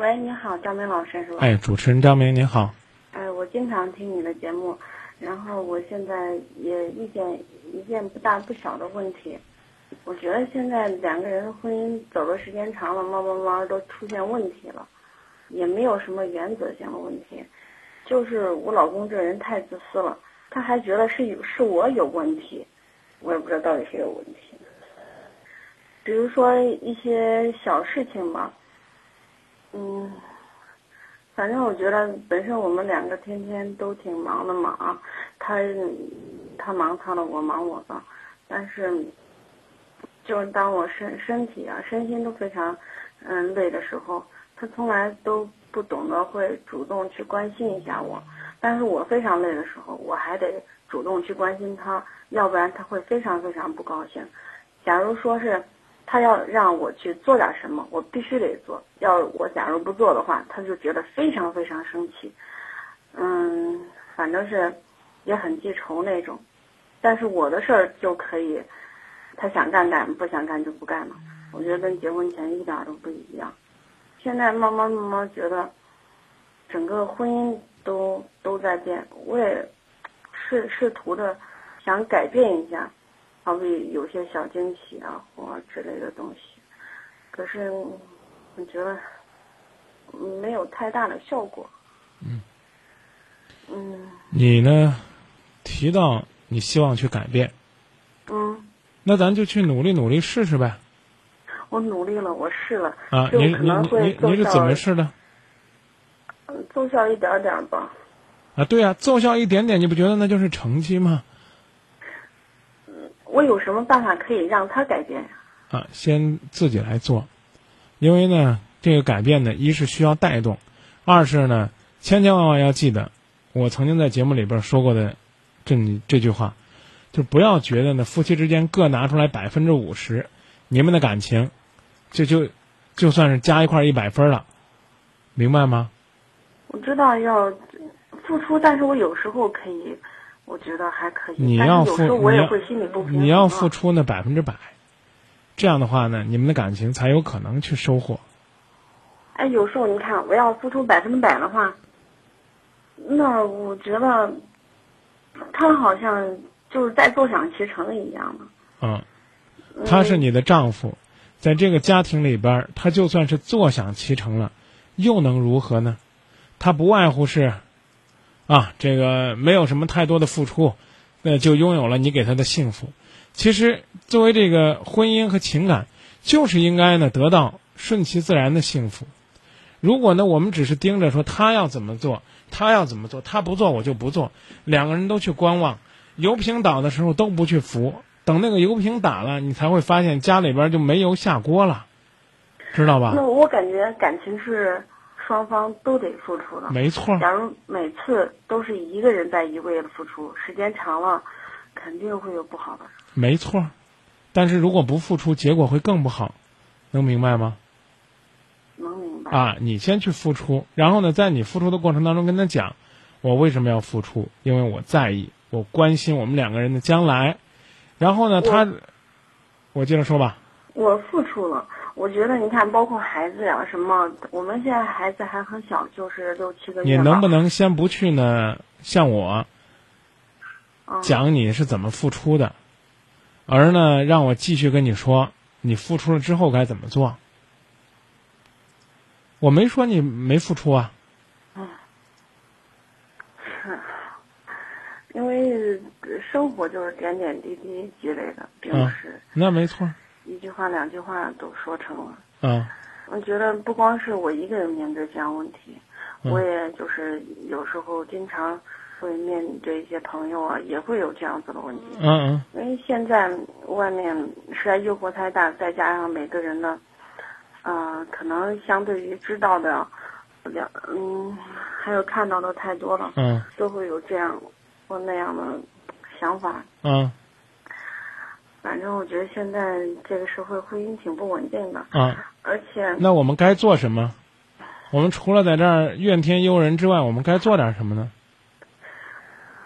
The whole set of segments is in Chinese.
喂，你好，张明老师是吧？哎，主持人张明您好。哎，我经常听你的节目，然后我现在也遇见一件不大不小的问题。我觉得现在两个人的婚姻走的时间长了，慢慢慢慢都出现问题了，也没有什么原则性的问题，就是我老公这人太自私了，他还觉得是有是我有问题，我也不知道到底谁有问题。比如说一些小事情吧，嗯，反正我觉得本身我们两个天天都挺忙的嘛啊，他他忙他的，我忙我的，但是就是当我身身体啊身心都非常嗯累的时候，他从来都不懂得会主动去关心一下我，但是我非常累的时候，我还得主动去关心他，要不然他会非常非常不高兴。假如说是。他要让我去做点什么，我必须得做。要我假如不做的话，他就觉得非常非常生气。嗯，反正是也很记仇那种。但是我的事儿就可以，他想干干，不想干就不干了。我觉得跟结婚前一点都不一样。现在慢慢慢慢觉得，整个婚姻都都在变。我也试试图的想改变一下。好比有些小惊喜啊，或之类的东西，可是我觉得没有太大的效果。嗯。嗯。你呢？提到你希望去改变。嗯。那咱就去努力努力试试呗。我努力了，我试了。啊，你你你你是怎么试的？奏效一点点吧。啊，对呀，奏效一点点，你不觉得那就是成绩吗？我有什么办法可以让他改变呀？啊，先自己来做，因为呢，这个改变呢，一是需要带动，二是呢，千千万万要记得，我曾经在节目里边说过的这这句话，就不要觉得呢，夫妻之间各拿出来百分之五十，你们的感情，就就就算是加一块一百分了，明白吗？我知道要付出，但是我有时候可以。我觉得还可以，你要付，我也会心里不平。你要付出那百分之百，这样的话呢，你们的感情才有可能去收获。哎，有时候你看，我要付出百分之百的话，那我觉得他好像就是在坐享其成一样的。嗯，他是你的丈夫，在这个家庭里边，他就算是坐享其成了，又能如何呢？他不外乎是。啊，这个没有什么太多的付出，那就拥有了你给他的幸福。其实，作为这个婚姻和情感，就是应该呢得到顺其自然的幸福。如果呢我们只是盯着说他要怎么做，他要怎么做，他不做我就不做，两个人都去观望，油瓶倒的时候都不去扶，等那个油瓶打了，你才会发现家里边就没油下锅了，知道吧？那我感觉感情是。双方都得付出的，没错。假如每次都是一个人在一味的付出，时间长了，肯定会有不好的。没错，但是如果不付出，结果会更不好，能明白吗？能明白。啊，你先去付出，然后呢，在你付出的过程当中跟他讲，我为什么要付出？因为我在意，我关心我们两个人的将来。然后呢，他，我接着说吧。我付出了。我觉得你看，包括孩子呀，什么，我们现在孩子还很小，就是六七个月。你能不能先不去呢？像我讲你是怎么付出的，而呢，让我继续跟你说，你付出了之后该怎么做？我没说你没付出啊。嗯，是，因为生活就是点点滴滴积累的，并不是。那没错。一句话两句话都说成了。嗯，我觉得不光是我一个人面对这样问题，我也就是有时候经常会面对一些朋友啊，也会有这样子的问题。嗯嗯。因为现在外面实在诱惑太大，再加上每个人的，呃，可能相对于知道的，了嗯，还有看到的太多了。嗯。都会有这样或那样的想法。嗯。反正我觉得现在这个社会婚姻挺不稳定的啊，而且那我们该做什么？我们除了在这儿怨天尤人之外，我们该做点什么呢？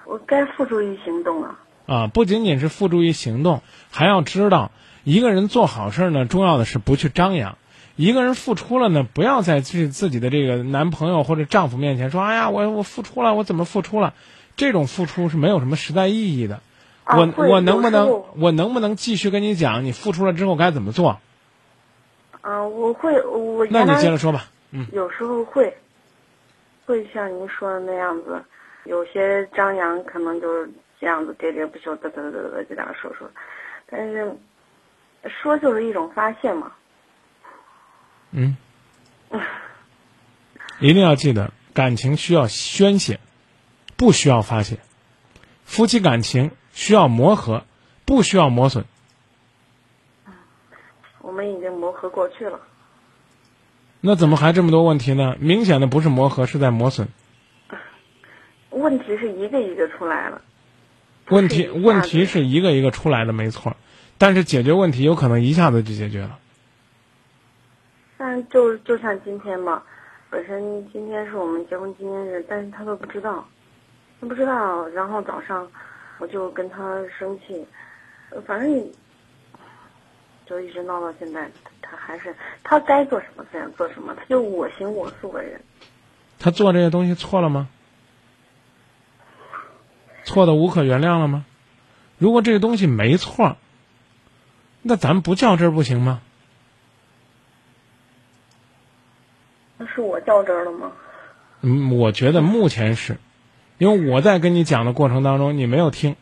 我该付诸于行动了！啊，不仅仅是付诸于行动，还要知道一个人做好事呢，重要的是不去张扬。一个人付出了呢，不要在自自己的这个男朋友或者丈夫面前说：“哎呀，我我付出了，我怎么付出了？”这种付出是没有什么实在意义的。我我能不能我能不能继续跟你讲，你付出了之后该怎么做？嗯，我会我。那你接着说吧。嗯。有时候会，会像您说的那样子，有些张扬可能就是这样子喋喋不休，嘚嘚嘚嘚就这样说说，但是说就是一种发泄嘛。嗯。一定要记得，感情需要宣泄，不需要发泄。夫妻感情。需要磨合，不需要磨损。我们已经磨合过去了。那怎么还这么多问题呢？明显的不是磨合，是在磨损。问题是一个一个出来了。问题问题是一个一个出来的，没错。但是解决问题有可能一下子就解决了。但就就像今天嘛，本身今天是我们结婚纪念日，但是他都不知道，他不知道，然后早上。我就跟他生气，反正就一直闹到现在，他还是他该做什么自然做什么，他就我行我素的人。他做这些东西错了吗？错的无可原谅了吗？如果这个东西没错，那咱不较真儿不行吗？那是我较真儿了吗？嗯，我觉得目前是。因为我在跟你讲的过程当中，你没有听，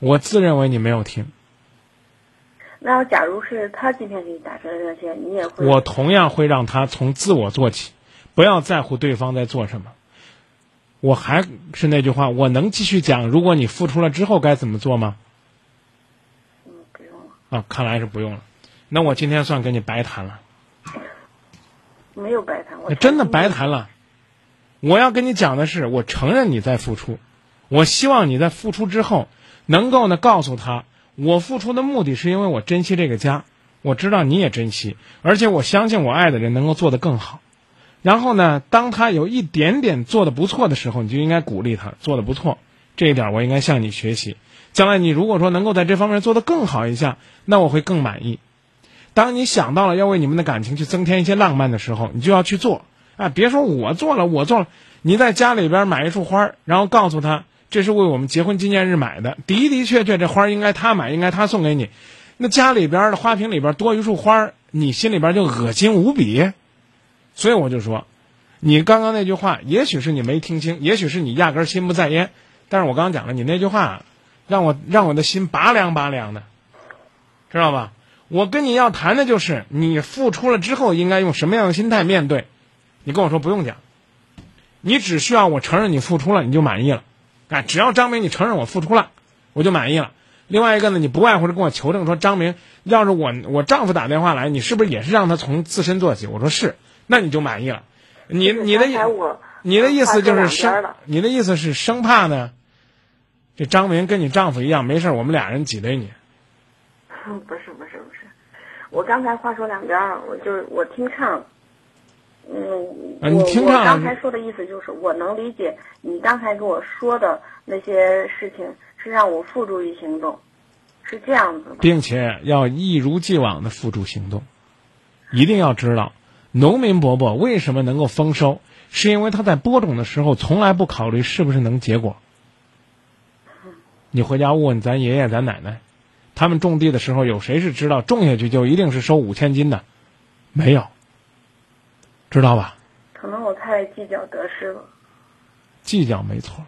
我自认为你没有听。那假如是他今天给你打出来的热线，你也会？我同样会让他从自我做起，不要在乎对方在做什么。我还是那句话，我能继续讲，如果你付出了之后该怎么做吗？嗯，不用了。啊，看来是不用了。那我今天算跟你白谈了。没有白谈，我真的白谈了。我要跟你讲的是，我承认你在付出，我希望你在付出之后，能够呢告诉他，我付出的目的是因为我珍惜这个家，我知道你也珍惜，而且我相信我爱的人能够做得更好。然后呢，当他有一点点做的不错的时候，你就应该鼓励他做的不错，这一点我应该向你学习。将来你如果说能够在这方面做得更好一下，那我会更满意。当你想到了要为你们的感情去增添一些浪漫的时候，你就要去做。啊，别说我做了，我做了。你在家里边买一束花，然后告诉他这是为我们结婚纪念日买的，的的确确这花应该他买，应该他送给你。那家里边的花瓶里边多一束花，你心里边就恶心无比。所以我就说，你刚刚那句话，也许是你没听清，也许是你压根心不在焉。但是我刚刚讲了，你那句话让我让我的心拔凉拔凉的，知道吧？我跟你要谈的就是你付出了之后应该用什么样的心态面对。你跟我说不用讲，你只需要我承认你付出了，你就满意了。啊，只要张明你承认我付出了，我就满意了。另外一个呢，你不外乎是跟我求证说，张明，要是我我丈夫打电话来，你是不是也是让他从自身做起？我说是，那你就满意了。你你的你的意思就是生，你的意思是生怕呢？这张明跟你丈夫一样，没事我们俩人挤兑你。不是不是不是，我刚才话说两边儿，我就是我听唱。嗯，我我刚才说的意思就是，我能理解你刚才跟我说的那些事情，是让我付诸于行动，是这样子。并且要一如既往的付诸行动，一定要知道，农民伯伯为什么能够丰收，是因为他在播种的时候从来不考虑是不是能结果。你回家问问咱爷爷咱奶奶，他们种地的时候有谁是知道种下去就一定是收五千斤的？没有。知道吧？可能我太计较得失了。计较没错，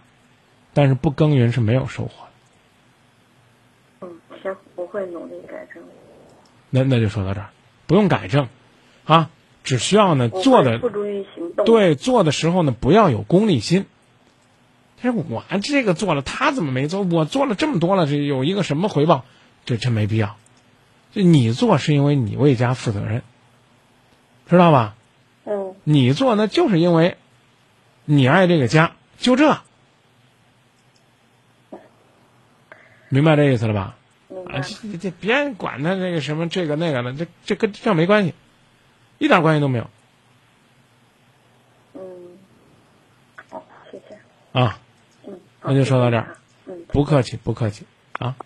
但是不耕耘是没有收获的。嗯，行，我会努力改正。那那就说到这儿，不用改正，啊，只需要呢做的付诸于行动。对，做的时候呢不要有功利心。其实我这个做了，他怎么没做？我做了这么多了，这有一个什么回报？这真没必要。就你做是因为你为家负责任，知道吧？嗯，你做那就是因为，你爱这个家，就这，明白这意思了吧？啊，这这别管他那个什么这个那个的，这这跟这没关系，一点关系都没有。嗯，好，谢谢。啊，嗯，那就说到这儿。嗯，不客气，不客气啊。